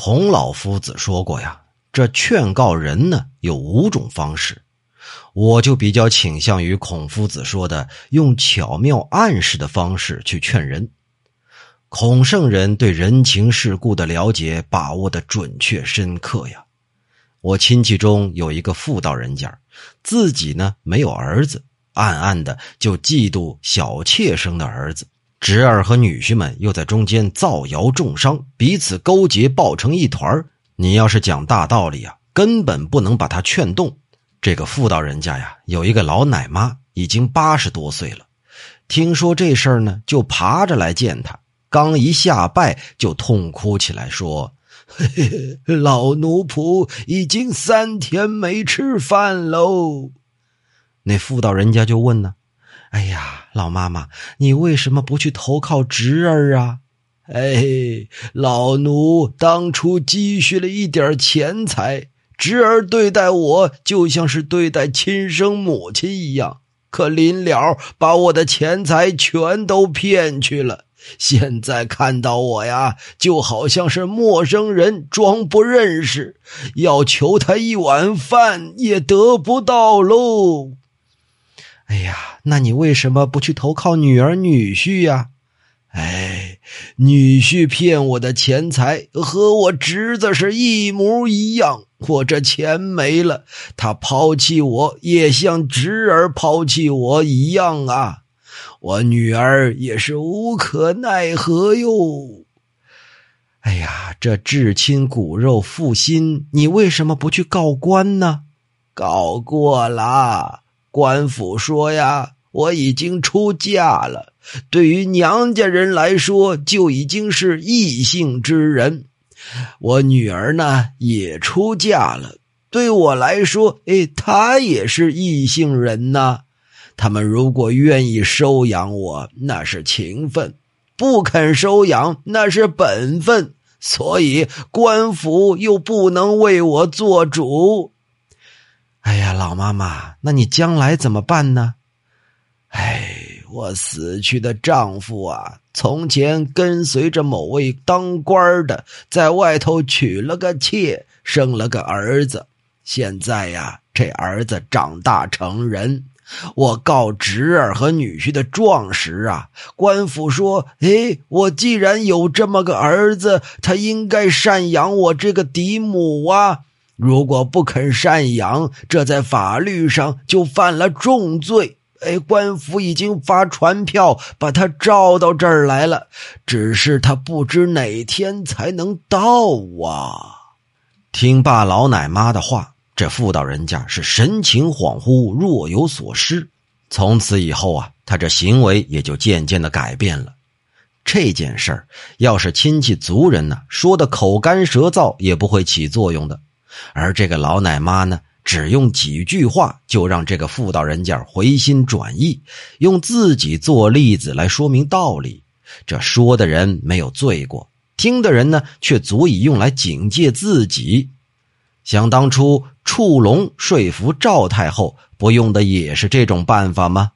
孔老夫子说过呀，这劝告人呢有五种方式，我就比较倾向于孔夫子说的用巧妙暗示的方式去劝人。孔圣人对人情世故的了解把握的准确深刻呀。我亲戚中有一个妇道人家，自己呢没有儿子，暗暗的就嫉妒小妾生的儿子。侄儿和女婿们又在中间造谣重伤，彼此勾结，抱成一团你要是讲大道理啊，根本不能把他劝动。这个妇道人家呀，有一个老奶妈，已经八十多岁了。听说这事儿呢，就爬着来见他。刚一下拜，就痛哭起来，说：“嘿嘿老奴仆已经三天没吃饭喽。”那妇道人家就问呢。哎呀，老妈妈，你为什么不去投靠侄儿啊？哎，老奴当初积蓄了一点钱财，侄儿对待我就像是对待亲生母亲一样。可临了，把我的钱财全都骗去了。现在看到我呀，就好像是陌生人，装不认识，要求他一碗饭也得不到喽。哎呀，那你为什么不去投靠女儿女婿呀？哎，女婿骗我的钱财和我侄子是一模一样，我这钱没了，他抛弃我也像侄儿抛弃我一样啊！我女儿也是无可奈何哟。哎呀，这至亲骨肉负心，你为什么不去告官呢？告过了。官府说呀，我已经出嫁了，对于娘家人来说就已经是异性之人。我女儿呢也出嫁了，对我来说，哎，她也是异性人呐。他们如果愿意收养我，那是情分；不肯收养，那是本分。所以官府又不能为我做主。哎呀，老妈妈，那你将来怎么办呢？哎，我死去的丈夫啊，从前跟随着某位当官的，在外头娶了个妾，生了个儿子。现在呀，这儿子长大成人，我告侄儿和女婿的状时啊，官府说：“哎，我既然有这么个儿子，他应该赡养我这个嫡母啊。”如果不肯赡养，这在法律上就犯了重罪。哎，官府已经发传票把他召到这儿来了，只是他不知哪天才能到啊！听罢老奶妈的话，这妇道人家是神情恍惚，若有所失。从此以后啊，他这行为也就渐渐的改变了。这件事儿要是亲戚族人呢说的口干舌燥，也不会起作用的。而这个老奶妈呢，只用几句话就让这个妇道人家回心转意，用自己做例子来说明道理。这说的人没有罪过，听的人呢却足以用来警戒自己。想当初触龙说服赵太后，不用的也是这种办法吗？